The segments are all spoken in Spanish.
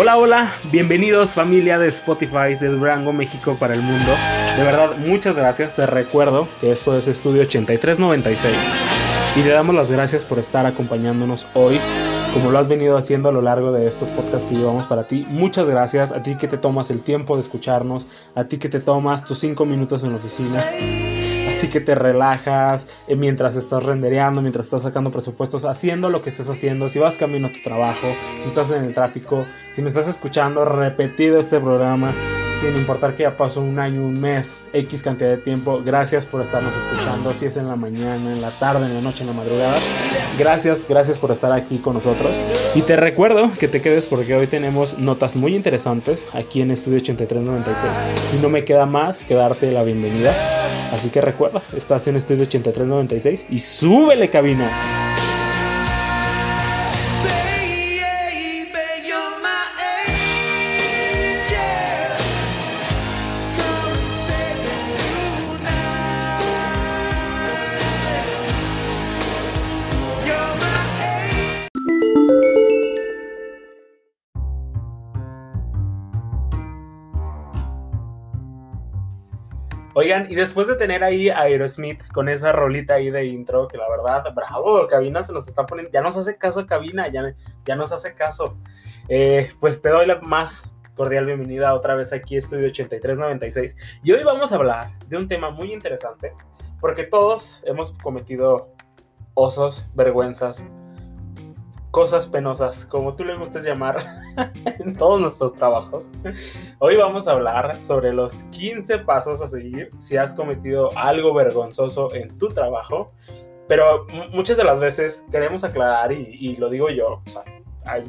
Hola, hola, bienvenidos familia de Spotify de Durango, México para el mundo. De verdad, muchas gracias. Te recuerdo que esto es Estudio 8396 y te damos las gracias por estar acompañándonos hoy, como lo has venido haciendo a lo largo de estos podcasts que llevamos para ti. Muchas gracias a ti que te tomas el tiempo de escucharnos, a ti que te tomas tus cinco minutos en la oficina ti que te relajas eh, mientras estás rendereando, mientras estás sacando presupuestos, haciendo lo que estés haciendo, si vas camino a tu trabajo, si estás en el tráfico, si me estás escuchando repetido este programa, sin importar que ya pasó un año, un mes, X cantidad de tiempo, gracias por estarnos escuchando, si es en la mañana, en la tarde, en la noche, en la madrugada. Gracias, gracias por estar aquí con nosotros. Y te recuerdo que te quedes porque hoy tenemos notas muy interesantes aquí en Estudio 8396. Y no me queda más que darte la bienvenida. Así que recuerda, estás en Estudio 8396 y súbele cabina. Oigan, y después de tener ahí a Aerosmith con esa rolita ahí de intro, que la verdad, bravo, Cabina se nos está poniendo, ya nos hace caso Cabina, ya, ya nos hace caso. Eh, pues te doy la más cordial bienvenida otra vez aquí Estudio 8396. Y hoy vamos a hablar de un tema muy interesante, porque todos hemos cometido osos, vergüenzas, cosas penosas, como tú le gustes llamar, en todos nuestros trabajos. Hoy vamos a hablar sobre los 15 pasos a seguir si has cometido algo vergonzoso en tu trabajo. Pero muchas de las veces queremos aclarar, y, lo digo yo, o sea,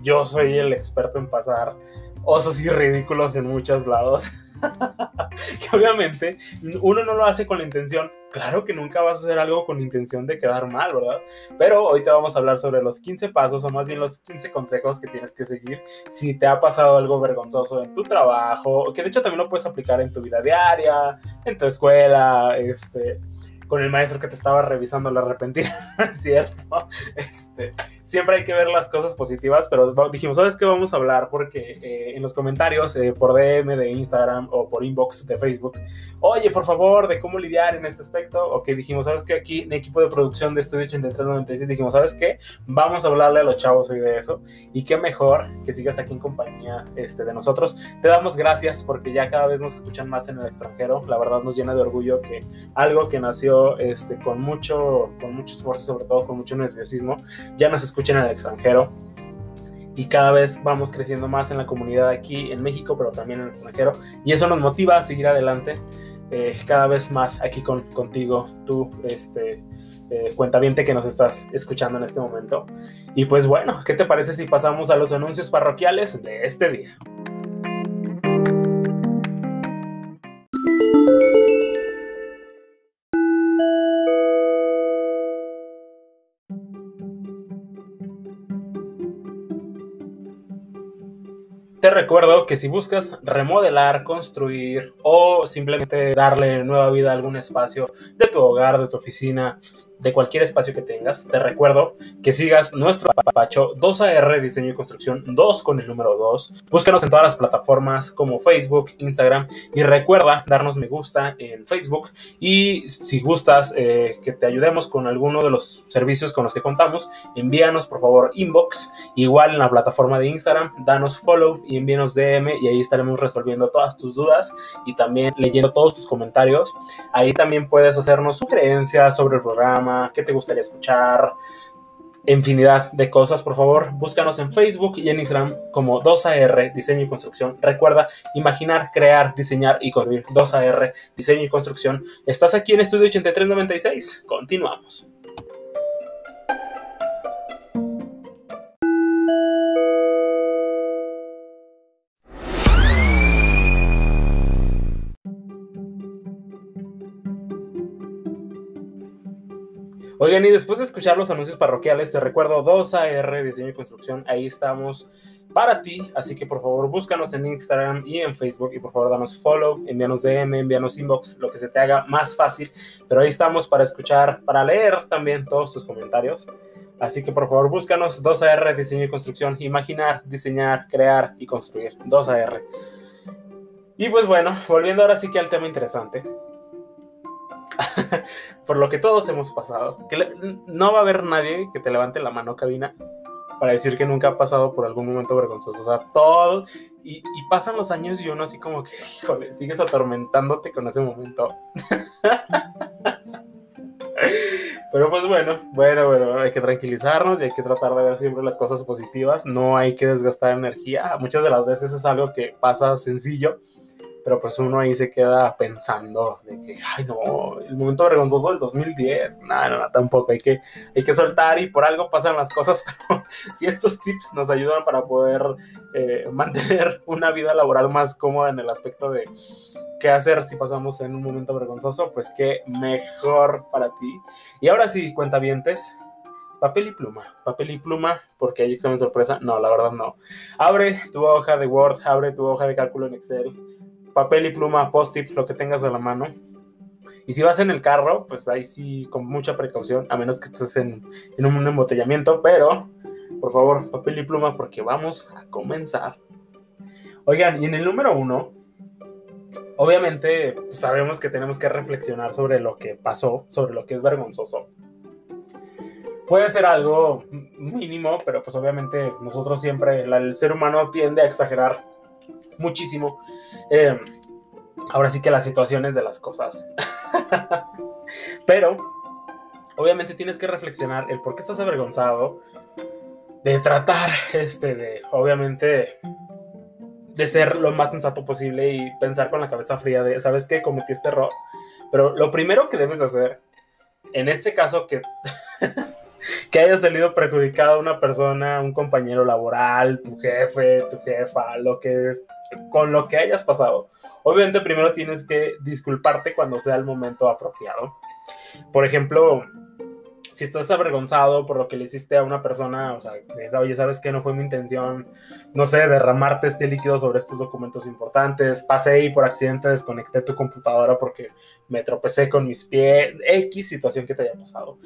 yo soy el experto en pasar osos y ridículos en muchos lados. que obviamente uno no lo hace con la intención, claro que nunca vas a hacer algo con intención de quedar mal, ¿verdad? Pero hoy te vamos a hablar sobre los 15 pasos o más bien los 15 consejos que tienes que seguir si te ha pasado algo vergonzoso en tu trabajo, que de hecho también lo puedes aplicar en tu vida diaria, en tu escuela, este, con el maestro que te estaba revisando la repentina, ¿cierto? Este, siempre hay que ver las cosas positivas, pero dijimos, ¿sabes qué vamos a hablar? Porque eh, en los comentarios, eh, por DM de Instagram o por inbox de Facebook, oye, por favor, de cómo lidiar en este aspecto, ok, dijimos, ¿sabes qué? Aquí en equipo de producción de Estudio 8396 dijimos, ¿sabes qué? Vamos a hablarle a los chavos hoy de eso, y qué mejor que sigas aquí en compañía este, de nosotros. Te damos gracias porque ya cada vez nos escuchan más en el extranjero, la verdad nos llena de orgullo que algo que nació este, con, mucho, con mucho esfuerzo, sobre todo con mucho nerviosismo, ya nos escuchan escuchen en el extranjero. Y cada vez vamos creciendo más en la comunidad aquí en México, pero también en el extranjero. Y eso nos motiva a seguir adelante eh, cada vez más aquí con, contigo, tú, este, eh, cuentaviente que nos estás escuchando en este momento. Y pues bueno, ¿qué te parece si pasamos a los anuncios parroquiales de este día? Te recuerdo que si buscas remodelar, construir o simplemente darle nueva vida a algún espacio de tu hogar, de tu oficina, de cualquier espacio que tengas, te recuerdo que sigas nuestro papacho 2AR Diseño y Construcción 2 con el número 2. Búscanos en todas las plataformas como Facebook, Instagram y recuerda darnos me gusta en Facebook y si gustas eh, que te ayudemos con alguno de los servicios con los que contamos, envíanos por favor inbox, igual en la plataforma de Instagram, danos follow y envíanos DM y ahí estaremos resolviendo todas tus dudas y también leyendo todos tus comentarios. Ahí también puedes hacernos sugerencias sobre el programa qué te gustaría escuchar, infinidad de cosas, por favor, búscanos en Facebook y en Instagram como 2AR Diseño y Construcción. Recuerda, imaginar, crear, diseñar y construir 2AR Diseño y Construcción. ¿Estás aquí en Estudio 8396? Continuamos. Oigan, y después de escuchar los anuncios parroquiales, te recuerdo 2AR Diseño y Construcción, ahí estamos para ti, así que por favor búscanos en Instagram y en Facebook y por favor danos follow, envíanos DM, envíanos inbox, lo que se te haga más fácil, pero ahí estamos para escuchar, para leer también todos tus comentarios. Así que por favor búscanos 2AR Diseño y Construcción, imaginar, diseñar, crear y construir. 2AR. Y pues bueno, volviendo ahora sí que al tema interesante. por lo que todos hemos pasado. No va a haber nadie que te levante la mano, cabina, para decir que nunca ha pasado por algún momento vergonzoso. O sea, todo. Y, pasan los años y uno así como que, híjole, sigues atormentándote con ese momento. Pero pues bueno, bueno, bueno, hay que tranquilizarnos y hay que tratar de ver siempre las cosas positivas. No hay que desgastar energía. Muchas de las veces es algo que pasa sencillo pero pues uno ahí se queda pensando de que, ay no, el momento vergonzoso del 2010, no, no, tampoco, hay que, hay que soltar y por algo pasan las cosas, pero si estos tips nos ayudan para poder eh, mantener una vida laboral más cómoda en el aspecto de qué hacer si pasamos en un momento vergonzoso, pues qué mejor para ti. Y ahora sí, cuentavientes, papel y pluma, papel y pluma, porque hay examen sorpresa. No, la verdad no. Abre tu hoja de Word, abre tu hoja de cálculo en Excel, papel y pluma, post-it, lo que tengas a la mano. Y si vas en el carro, pues ahí sí, con mucha precaución, a menos que estés en, un embotellamiento, pero por favor, papel y pluma, porque vamos a comenzar. Oigan, y en el número uno, obviamente pues, sabemos que tenemos que reflexionar sobre lo que pasó, sobre lo que es vergonzoso. Puede ser algo mínimo, pero pues obviamente nosotros siempre, el ser humano tiende a exagerar muchísimo. Eh, ahora sí que las situaciones de las cosas. Pero, obviamente tienes que reflexionar el por qué estás avergonzado, de tratar, este, de, obviamente, de ser lo más sensato posible y pensar con la cabeza fría de, ¿sabes qué? Cometí este error. Pero lo primero que debes hacer, en este caso que que haya salido perjudicada una persona, un compañero laboral, tu jefe, tu jefa, lo que, con lo que hayas pasado. Obviamente primero tienes que disculparte cuando sea el momento apropiado. Por ejemplo, si estás avergonzado por lo que le hiciste a una persona, o sea, oye, ¿sabes qué? No fue mi intención, no sé, derramarte este líquido sobre estos documentos importantes, pasé y por accidente desconecté tu computadora porque me tropecé con mis pies, X situación que te haya pasado.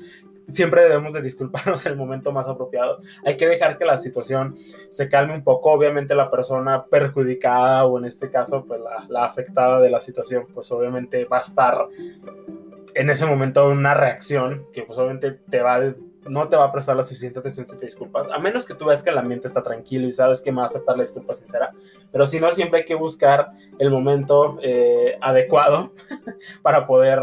Siempre debemos de disculparnos el momento más apropiado. Hay que dejar que la situación se calme un poco. Obviamente la persona perjudicada o en este caso, pues la, afectada de la situación, pues obviamente va a estar en ese momento una reacción que pues obviamente te va no te va a prestar la suficiente atención si te disculpas, a menos que tú veas que el ambiente está tranquilo y sabes que me va a aceptar la disculpa sincera, pero si no, siempre hay que buscar el momento eh, adecuado para poder,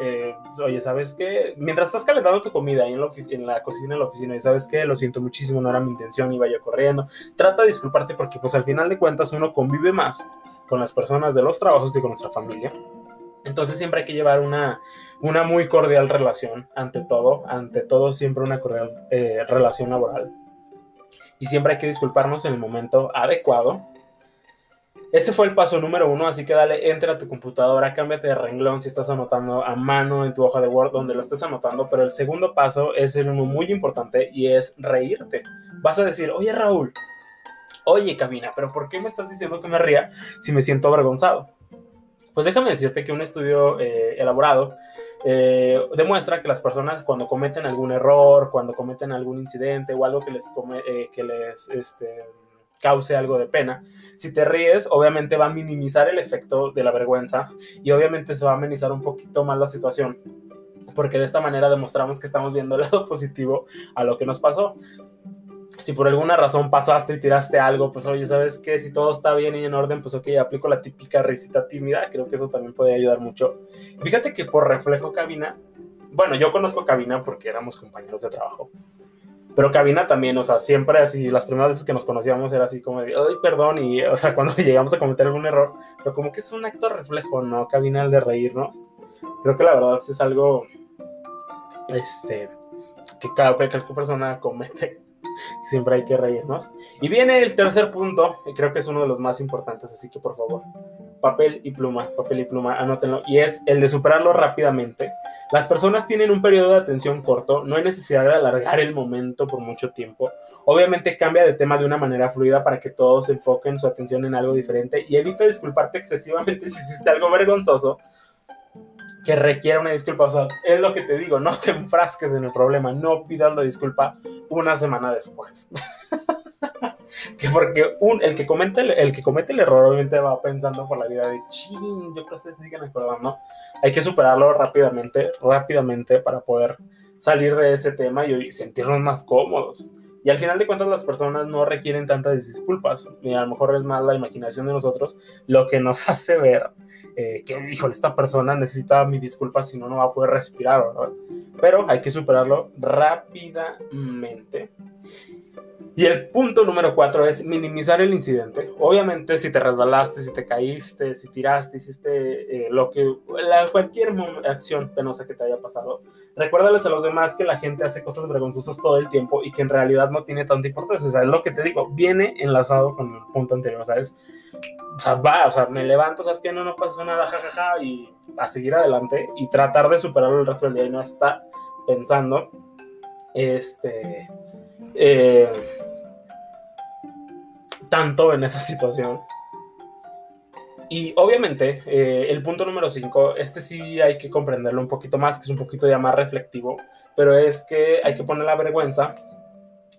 eh, oye, ¿sabes qué? Mientras estás calentando tu comida ahí en la, en la cocina, en la oficina, y sabes qué, lo siento muchísimo, no era mi intención, iba yo corriendo, trata de disculparte porque pues al final de cuentas uno convive más con las personas de los trabajos que con nuestra familia. Entonces siempre hay que llevar una, una muy cordial relación, ante todo, ante todo siempre una cordial eh, relación laboral. Y siempre hay que disculparnos en el momento adecuado. Ese fue el paso número uno, así que dale, entra a tu computadora, cámbiate de renglón si estás anotando a mano en tu hoja de Word, donde lo estés anotando, pero el segundo paso es el uno muy importante y es reírte. Vas a decir, oye Raúl, oye Cabina, pero ¿por qué me estás diciendo que me ría si me siento avergonzado? Pues déjame decirte que un estudio eh, elaborado eh, demuestra que las personas cuando cometen algún error, cuando cometen algún incidente o algo que les, eh, que les este, cause algo de pena, si te ríes, obviamente va a minimizar el efecto de la vergüenza y obviamente se va a amenizar un poquito más la situación porque de esta manera demostramos que estamos viendo el lado positivo a lo que nos pasó si por alguna razón pasaste y tiraste algo, pues oye, ¿sabes qué? Si todo está bien y en orden, pues ok, aplico la típica risita tímida, creo que eso también puede ayudar mucho. Fíjate que por reflejo Cabina, bueno, yo conozco Cabina porque éramos compañeros de trabajo, pero Cabina también, o sea, siempre así, las primeras veces que nos conocíamos era así como de, ay, perdón, y, o sea, cuando llegamos a cometer algún error, pero como que es un acto reflejo, ¿no? Cabina el de reírnos. Creo que la verdad es algo, este, que cada cualquier persona comete Siempre hay que reírnos. Y viene el tercer punto, creo que es uno de los más importantes, así que por favor, papel y pluma, papel y pluma, anótenlo, y es el de superarlo rápidamente. Las personas tienen un periodo de atención corto, no hay necesidad de alargar el momento por mucho tiempo. Obviamente cambia de tema de una manera fluida para que todos enfoquen su atención en algo diferente y evita disculparte excesivamente si hiciste algo vergonzoso que requiera una disculpa. O sea, es lo que te digo, no te enfrasques en el problema, no pidas la disculpa una semana después. que porque un, el, que comete el, el, que comete el error obviamente va pensando por la vida de ching, yo creo que ustedes siguen acordando. Hay que superarlo rápidamente, rápidamente para poder salir de ese tema y sentirnos más cómodos. Y al final de cuentas las personas no requieren tantas disculpas, y a lo mejor es más la imaginación de nosotros lo que nos hace ver eh, que, híjole, esta persona necesita mi disculpa, si no, no va a poder respirar. Pero hay que superarlo rápidamente. Y el punto número cuatro es minimizar el incidente. Obviamente, si te resbalaste, si te caíste, si tiraste, hiciste eh, lo que, la, cualquier acción penosa que te haya pasado, recuérdales a los demás que la gente hace cosas vergonzosas todo el tiempo y que en realidad no tiene tanta importancia. O sea, es lo que te digo, viene enlazado con el punto anterior, ¿sabes? O sea, va, o sea, me levanto, ¿sabes que No, no pasó nada, jajaja, y a seguir adelante y tratar de superarlo el resto del día y no estar pensando, este eh, tanto en esa situación. Y obviamente, eh, el punto número 5, este sí hay que comprenderlo un poquito más, que es un poquito ya más reflectivo, pero es que hay que poner la vergüenza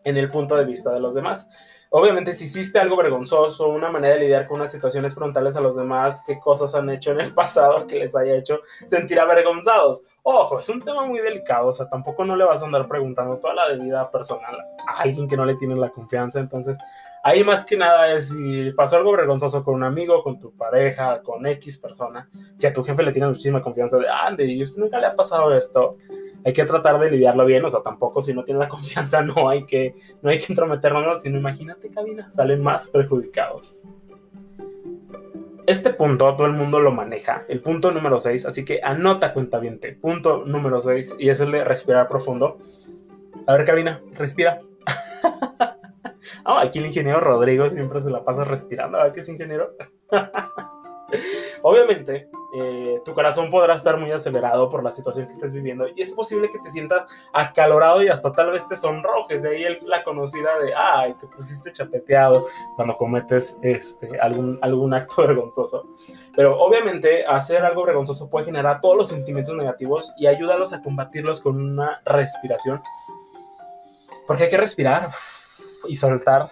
en el punto de vista de los demás. Obviamente, si hiciste algo vergonzoso, una manera de lidiar con unas situaciones frontales a los demás, qué cosas han hecho en el pasado que les haya hecho sentir avergonzados. Ojo, es un tema muy delicado, o sea, tampoco no le vas a andar preguntando toda la vida personal a alguien que no le tiene la confianza. Entonces, ahí más que nada es si pasó algo vergonzoso con un amigo, con tu pareja, con X persona, si a tu jefe le tiene muchísima confianza de, ande, y usted nunca le ha pasado esto, hay que tratar de lidiarlo bien, o sea, tampoco si no tiene la confianza no hay que, no hay que entrometernos, sino imagínate cabina, salen más perjudicados. Este punto todo el mundo lo maneja, el punto número 6, así que anota cuenta bien, punto número 6, y es el de respirar profundo. A ver, cabina, respira. oh, aquí el ingeniero Rodrigo siempre se la pasa respirando, ¿verdad que es ingeniero? Obviamente, eh, tu corazón podrá estar muy acelerado por la situación que estés viviendo y es posible que te sientas acalorado y hasta tal vez te sonrojes. De ahí la conocida de, ay, te pusiste chapeteado cuando cometes este, algún, algún acto vergonzoso. Pero obviamente hacer algo vergonzoso puede generar todos los sentimientos negativos y ayúdalos a combatirlos con una respiración. Porque hay que respirar y soltar.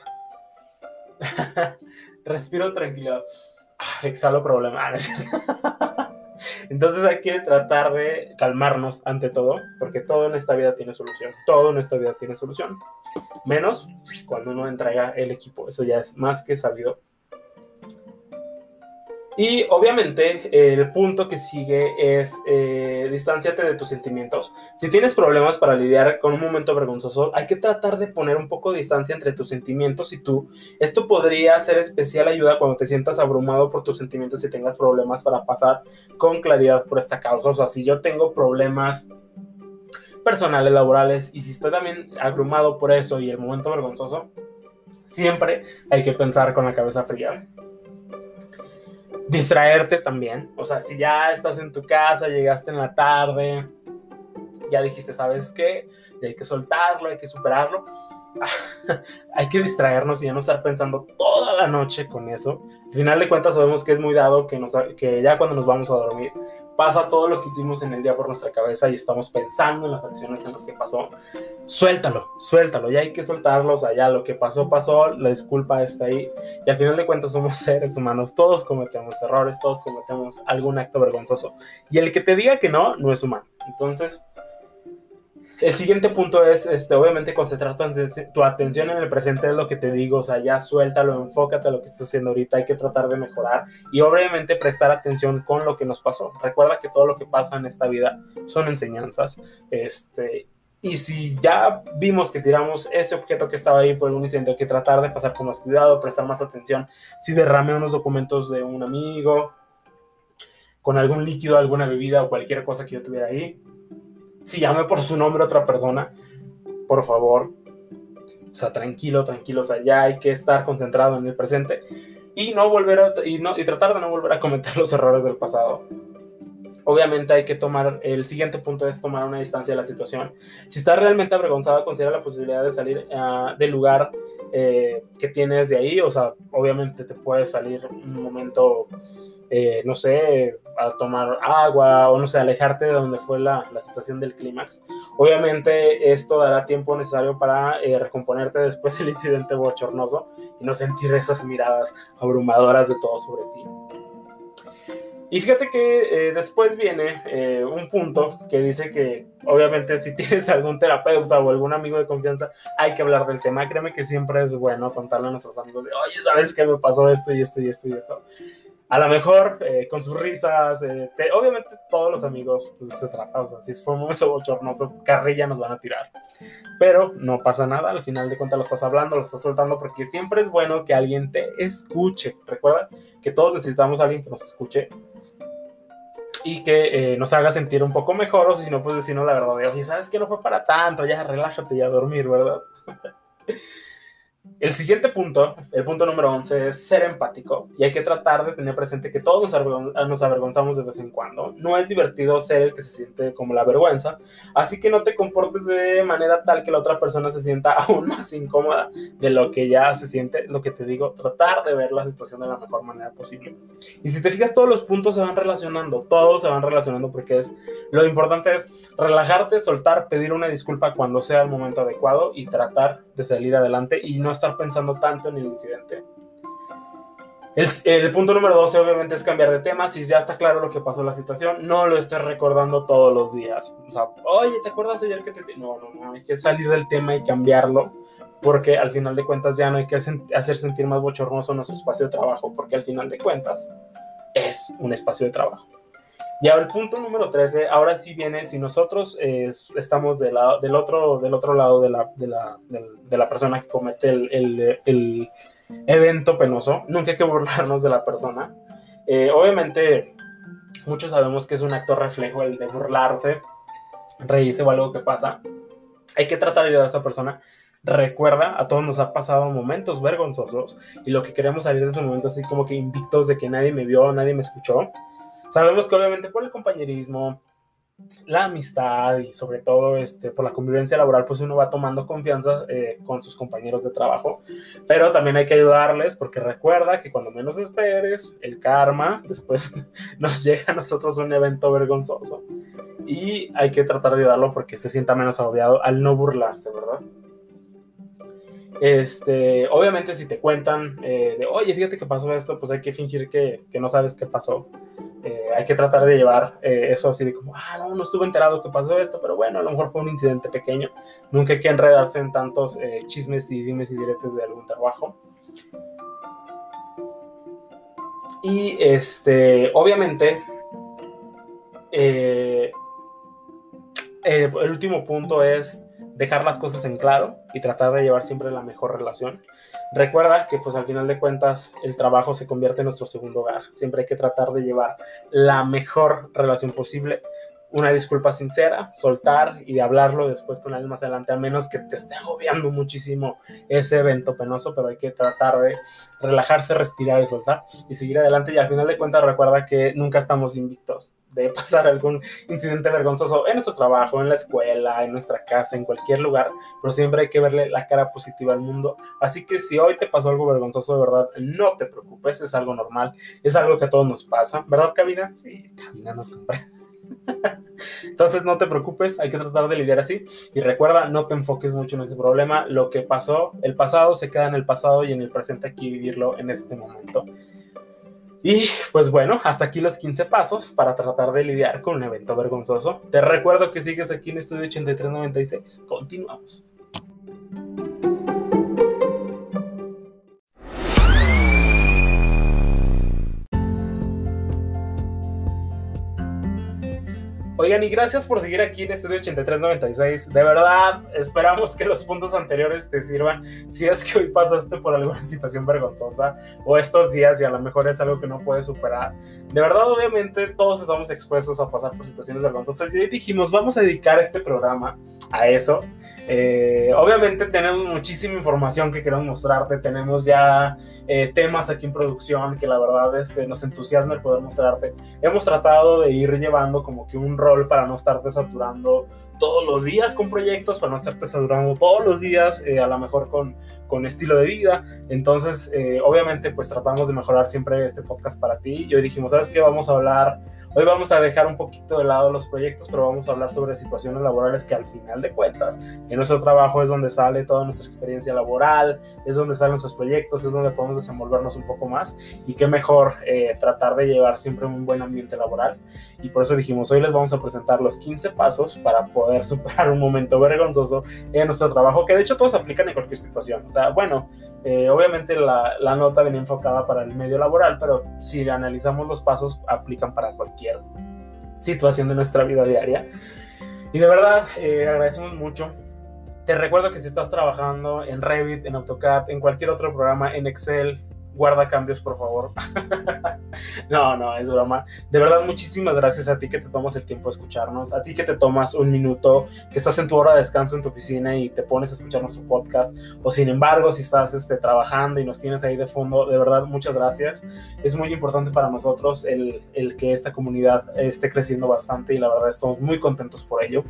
Respiro tranquilo exhalo problemas. Entonces hay que tratar de calmarnos ante todo, porque todo en esta vida tiene solución. Todo en esta vida tiene solución. Menos cuando uno entrega el equipo. Eso ya es más que sabido. Y obviamente el punto que sigue es eh, distanciate de tus sentimientos. Si tienes problemas para lidiar con un momento vergonzoso, hay que tratar de poner un poco de distancia entre tus sentimientos y tú. Esto podría ser especial ayuda cuando te sientas abrumado por tus sentimientos y tengas problemas para pasar con claridad por esta causa. O sea, si yo tengo problemas personales, laborales, y si estoy también abrumado por eso y el momento vergonzoso, siempre hay que pensar con la cabeza fría distraerte también. O sea, si ya estás en tu casa, llegaste en la tarde, ya dijiste, ¿sabes qué? Hay que soltarlo, hay que superarlo. hay que distraernos y ya no estar pensando toda la noche con eso. Al final de cuentas sabemos que es muy dado que, que ya cuando nos vamos a dormir pasa todo lo que hicimos en el día por nuestra cabeza y estamos pensando en las acciones en las que pasó, suéltalo, suéltalo, ya hay que soltarlo, o ya lo que pasó, pasó, la disculpa está ahí. Y al final de cuentas somos seres humanos, todos cometemos errores, todos cometemos algún acto vergonzoso. Y el que te diga que no, no es humano. Entonces, el siguiente punto es, este, obviamente, concentrar tu, atención en el presente, es lo que te digo, o sea, ya suéltalo, enfócate a lo que estás haciendo ahorita, hay que tratar de mejorar y obviamente prestar atención con lo que nos pasó. Recuerda que todo lo que pasa en esta vida son enseñanzas, este, y si ya vimos que tiramos ese objeto que estaba ahí por un incidente, hay que tratar de pasar con más cuidado, prestar más atención. Si derramé unos documentos de un amigo, con algún líquido, alguna bebida o cualquier cosa que yo tuviera ahí, si llame por su nombre a otra persona, por favor, o sea, tranquilo, tranquilo, o sea, ya hay que estar concentrado en el presente y no volver a, y, no, y tratar de no volver a cometer los errores del pasado. Obviamente hay que tomar, el siguiente punto es tomar una distancia de la situación. Si estás realmente avergonzado, considera la posibilidad de salir uh, del lugar eh, que tienes de ahí, o sea, obviamente te puede salir un momento, eh, no sé, a tomar agua o no sé, alejarte de donde fue la, la situación del clímax. Obviamente esto dará tiempo necesario para eh, recomponerte después del incidente bochornoso y no sentir esas miradas abrumadoras de todo sobre ti. Y fíjate que eh, después viene eh, un punto que dice que obviamente si tienes algún terapeuta o algún amigo de confianza, hay que hablar del tema. Créeme que siempre es bueno contarle a nuestros amigos de, oye, ¿sabes qué me pasó esto y esto y esto y esto? A lo mejor eh, con sus risas, obviamente todos los amigos, pues se trata, o sea, si fue un momento bochornoso, carrilla nos van a tirar. Pero no pasa nada, al final de cuentas lo estás hablando, lo estás soltando, porque siempre es bueno que alguien te escuche. Recuerda que todos necesitamos a alguien que nos escuche y que eh, nos haga sentir un poco mejor, o si no, pues decirnos la verdad de, oye, ¿sabes que no fue para tanto? Ya relájate y a dormir, ¿verdad? El siguiente punto, el punto número 11, es ser empático y hay que tratar de tener presente que todos nos, avergonzamos de vez en cuando. No es divertido ser el que se siente como la vergüenza, así que no te comportes de manera tal que la otra persona se sienta aún más incómoda de lo que ya se siente. Lo que te digo, tratar de ver la situación de la mejor manera posible. Y si te fijas, todos los puntos se van relacionando, todos se van relacionando porque es lo importante es relajarte, soltar, pedir una disculpa cuando sea el momento adecuado y tratar de salir adelante y no estar pensando tanto en el incidente. El, punto número 12 obviamente es cambiar de tema. Si ya está claro lo que pasó en la situación, no lo estés recordando todos los días. O sea, oye, ¿te acuerdas ayer que te... No, no, no, hay que salir del tema y cambiarlo. Porque al final de cuentas ya no hay que hacer sentir más bochornoso nuestro espacio de trabajo. Porque al final de cuentas es un espacio de trabajo. Y ahora el punto número 13, ahora sí viene, si nosotros eh, estamos del, lado, del, otro, del otro lado de la, de la, de la persona que comete el, el, el, evento penoso, nunca hay que burlarnos de la persona. Eh, obviamente, muchos sabemos que es un acto reflejo el de burlarse, reírse o algo que pasa. Hay que tratar de ayudar a esa persona. Recuerda, a todos nos ha pasado momentos vergonzosos y lo que queremos salir de ese momento así como que invictos de que nadie me vio, nadie me escuchó Sabemos que obviamente por el compañerismo, la amistad y sobre todo este, por la convivencia laboral, pues uno va tomando confianza eh, con sus compañeros de trabajo, pero también hay que ayudarles porque recuerda que cuando menos esperes, el karma después nos llega a nosotros un evento vergonzoso y hay que tratar de ayudarlo porque se sienta menos agobiado al no burlarse, ¿verdad? Este, obviamente si te cuentan eh, de, oye, fíjate que pasó esto, pues hay que fingir que, que no sabes qué pasó. Eh, hay que tratar de llevar eh, eso así de como, ah, no, no estuve enterado que pasó esto, pero bueno, a lo mejor fue un incidente pequeño. Nunca hay que enredarse en tantos chismes y dimes y diretes de algún trabajo. Y este, obviamente, el último punto es dejar las cosas en claro y tratar de llevar siempre la mejor relación. Recuerda que pues al final de cuentas el trabajo se convierte en nuestro segundo hogar. Siempre hay que tratar de llevar la mejor relación posible una disculpa sincera, soltar y de hablarlo después con alguien más adelante, a menos que te esté agobiando muchísimo ese evento penoso, pero hay que tratar de relajarse, respirar y soltar y seguir adelante. Y al final de cuentas, recuerda que nunca estamos invictos de pasar algún incidente vergonzoso en nuestro trabajo, en la escuela, en nuestra casa, en cualquier lugar, pero siempre hay que verle la cara positiva al mundo. Así que si hoy te pasó algo vergonzoso, de verdad, no te preocupes, es algo normal, es algo que a todos nos pasa, ¿verdad, Cabina? Sí, Cabina nos comprende. Entonces no te preocupes, hay que tratar de lidiar así. Y recuerda, no te enfoques mucho en ese problema. Lo que pasó, el pasado se queda en el pasado y en el presente aquí vivirlo en este momento. Y pues bueno, hasta aquí los 15 pasos para tratar de lidiar con un evento vergonzoso. Te recuerdo que sigues aquí en Estudio 8396. Continuamos. Oigan, y gracias por seguir aquí en Estudio 8396. De verdad, esperamos que los puntos anteriores te sirvan. Si es que hoy pasaste por alguna situación vergonzosa o estos días y a lo mejor es algo que no puedes superar. De verdad, obviamente, todos estamos expuestos a pasar por situaciones vergonzosas. Y hoy dijimos, vamos a dedicar este programa a eso. Eh, obviamente tenemos muchísima información que queremos mostrarte, tenemos ya eh, temas aquí en producción que la verdad este, nos entusiasma el poder mostrarte. Hemos tratado de ir llevando como que un rol para no estarte saturando todos los días con proyectos, para no estarte saturando todos los días, eh, a lo mejor con, con estilo de vida. Entonces, obviamente, pues tratamos de mejorar siempre este podcast para ti. Y hoy dijimos, ¿sabes qué? Vamos a hablar Hoy vamos a dejar un poquito de lado los proyectos, pero vamos a hablar sobre situaciones laborales que al final de cuentas, en nuestro trabajo es donde sale toda nuestra experiencia laboral, es donde salen nuestros proyectos, es donde podemos desenvolvernos un poco más y qué mejor eh, tratar de llevar siempre un buen ambiente laboral. Y por eso dijimos, hoy les vamos a presentar los 15 pasos para poder superar un momento vergonzoso en nuestro trabajo, que de hecho todos aplican en cualquier situación. O sea, bueno, eh, obviamente la, la, nota venía enfocada para el medio laboral, pero si analizamos los pasos, aplican para cualquier situación de nuestra vida diaria. Y de verdad, eh, agradecemos mucho. Te recuerdo que si estás trabajando en Revit, en AutoCAD, en cualquier otro programa, en Excel, guarda cambios, por favor. no, no, es broma. De verdad, muchísimas gracias a ti que te tomas el tiempo de escucharnos, a ti que te tomas un minuto, que estás en tu hora de descanso en tu oficina y te pones a escuchar nuestro podcast, o sin embargo, si estás este, trabajando y nos tienes ahí de fondo, de verdad, muchas gracias. Es muy importante para nosotros el, el que esta comunidad esté creciendo bastante y la verdad estamos muy contentos por ello.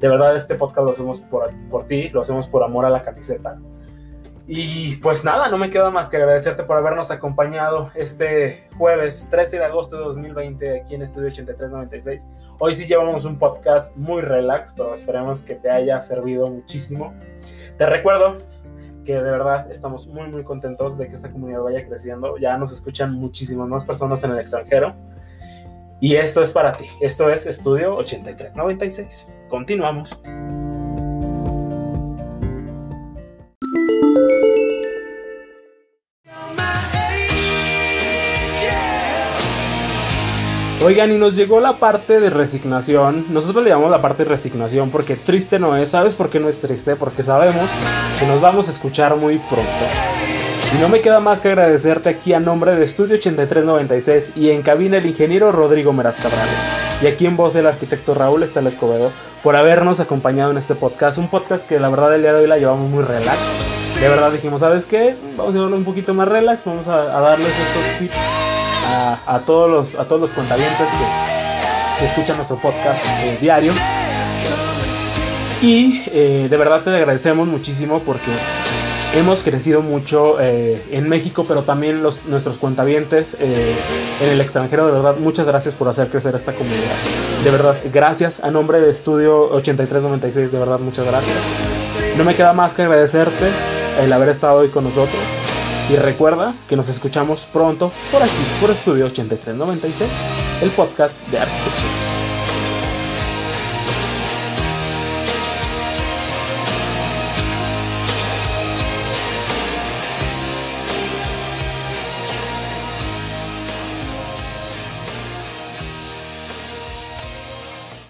De verdad, este podcast lo hacemos por, por ti, lo hacemos por amor a la camiseta. Y pues nada, no me queda más que agradecerte por habernos acompañado este jueves 13 de agosto de 2020 aquí en Estudio 8396. Hoy sí llevamos un podcast muy relax, pero esperemos que te haya servido muchísimo. Te recuerdo que de verdad estamos muy muy contentos de que esta comunidad vaya creciendo. Ya nos escuchan muchísimas más personas en el extranjero. Y esto es para ti. Esto es Estudio 8396. Continuamos. Oigan, y nos llegó la parte de resignación. Nosotros le llamamos la parte de resignación porque triste no es. ¿Sabes por qué no es triste? Porque sabemos que nos vamos a escuchar muy pronto. Y no me queda más que agradecerte aquí a nombre de Estudio 8396 y en cabina el ingeniero Rodrigo Meraz Cabrales. Y aquí en voz el arquitecto Raúl Estela Escobedo por habernos acompañado en este podcast. Un podcast que la verdad el día de hoy la llevamos muy relax. De verdad dijimos, ¿sabes qué? Vamos a llevarlo un poquito más relax. Vamos a, a darles estos tips a, todos los a todos los contabientes que, escuchan nuestro podcast eh, diario. Y eh, de verdad te agradecemos muchísimo porque hemos crecido mucho eh, en México, pero también los, nuestros cuentavientes en el extranjero. De verdad, muchas gracias por hacer crecer esta comunidad. De verdad, gracias a nombre de Estudio 8396. De verdad, muchas gracias. No me queda más que agradecerte el haber estado hoy con nosotros. Y recuerda que nos escuchamos pronto por aquí, por Estudio 8396, el podcast de arquitectura.